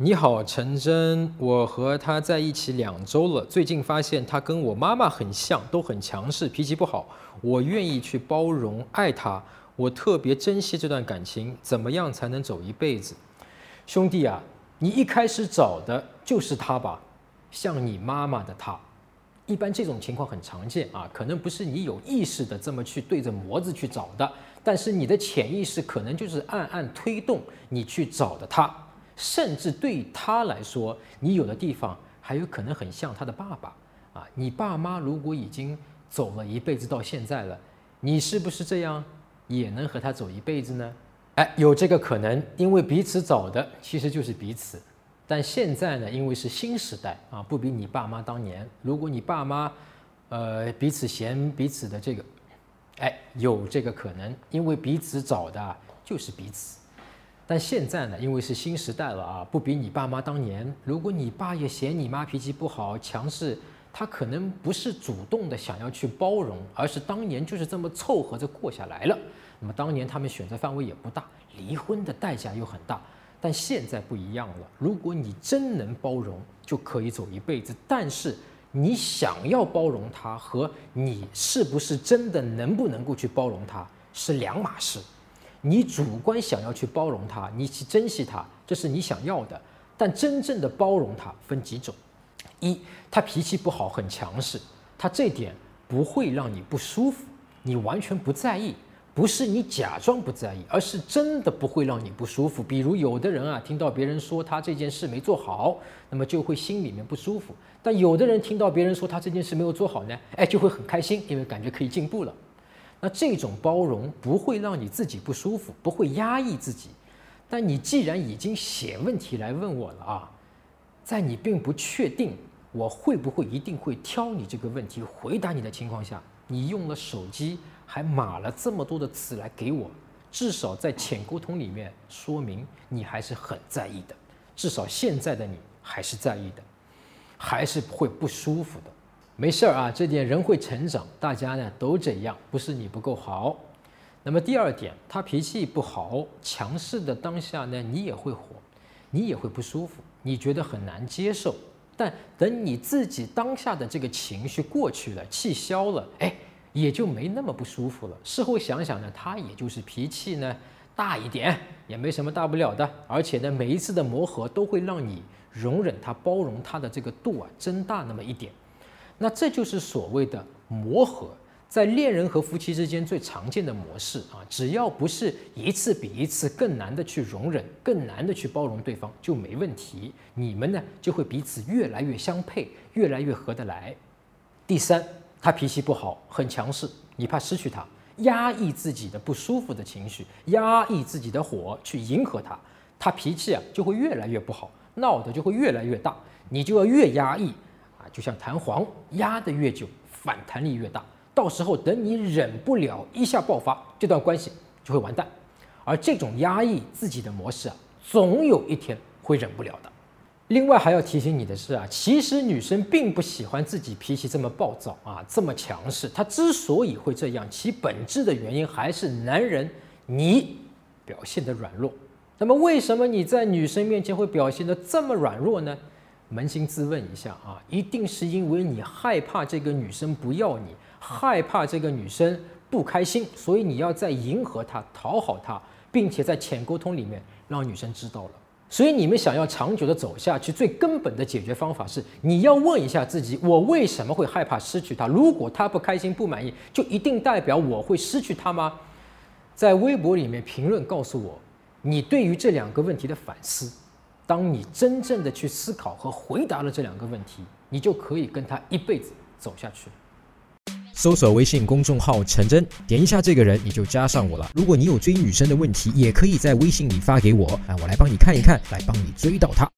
你好，陈真，我和他在一起两周了，最近发现他跟我妈妈很像，都很强势，脾气不好。我愿意去包容爱他，我特别珍惜这段感情。怎么样才能走一辈子？兄弟啊，你一开始找的就是他吧？像你妈妈的他，一般这种情况很常见啊，可能不是你有意识的这么去对着模子去找的，但是你的潜意识可能就是暗暗推动你去找的他。甚至对他来说，你有的地方还有可能很像他的爸爸啊！你爸妈如果已经走了一辈子到现在了，你是不是这样也能和他走一辈子呢？哎，有这个可能，因为彼此找的其实就是彼此。但现在呢，因为是新时代啊，不比你爸妈当年。如果你爸妈呃彼此嫌彼此的这个，哎，有这个可能，因为彼此找的就是彼此。但现在呢，因为是新时代了啊，不比你爸妈当年。如果你爸也嫌你妈脾气不好、强势，他可能不是主动的想要去包容，而是当年就是这么凑合着过下来了。那么当年他们选择范围也不大，离婚的代价又很大。但现在不一样了，如果你真能包容，就可以走一辈子。但是你想要包容他和你是不是真的能不能够去包容他是两码事。你主观想要去包容他，你去珍惜他，这是你想要的。但真正的包容他分几种：一，他脾气不好，很强势，他这点不会让你不舒服，你完全不在意，不是你假装不在意，而是真的不会让你不舒服。比如有的人啊，听到别人说他这件事没做好，那么就会心里面不舒服；但有的人听到别人说他这件事没有做好呢，哎，就会很开心，因为感觉可以进步了。那这种包容不会让你自己不舒服，不会压抑自己。但你既然已经写问题来问我了啊，在你并不确定我会不会一定会挑你这个问题回答你的情况下，你用了手机还码了这么多的词来给我，至少在浅沟通里面说明你还是很在意的，至少现在的你还是在意的，还是会不舒服的。没事儿啊，这点人会成长，大家呢都这样，不是你不够好。那么第二点，他脾气不好，强势的当下呢，你也会火，你也会不舒服，你觉得很难接受。但等你自己当下的这个情绪过去了，气消了，哎，也就没那么不舒服了。事后想想呢，他也就是脾气呢大一点，也没什么大不了的。而且呢，每一次的磨合都会让你容忍他、包容他的这个度啊增大那么一点。那这就是所谓的磨合，在恋人和夫妻之间最常见的模式啊，只要不是一次比一次更难的去容忍，更难的去包容对方就没问题，你们呢就会彼此越来越相配，越来越合得来。第三，他脾气不好，很强势，你怕失去他，压抑自己的不舒服的情绪，压抑自己的火去迎合他，他脾气啊就会越来越不好，闹得就会越来越大，你就要越压抑。就像弹簧压得越久，反弹力越大，到时候等你忍不了一下爆发，这段关系就会完蛋。而这种压抑自己的模式啊，总有一天会忍不了的。另外还要提醒你的是啊，其实女生并不喜欢自己脾气这么暴躁啊，这么强势。她之所以会这样，其本质的原因还是男人你表现的软弱。那么为什么你在女生面前会表现的这么软弱呢？扪心自问一下啊，一定是因为你害怕这个女生不要你，害怕这个女生不开心，所以你要在迎合她、讨好她，并且在浅沟通里面让女生知道了。所以你们想要长久的走下去，最根本的解决方法是，你要问一下自己：我为什么会害怕失去她？如果她不开心、不满意，就一定代表我会失去她吗？在微博里面评论告诉我，你对于这两个问题的反思。当你真正的去思考和回答了这两个问题，你就可以跟他一辈子走下去。搜索微信公众号“陈真”，点一下这个人，你就加上我了。如果你有追女生的问题，也可以在微信里发给我，啊，我来帮你看一看，来帮你追到她。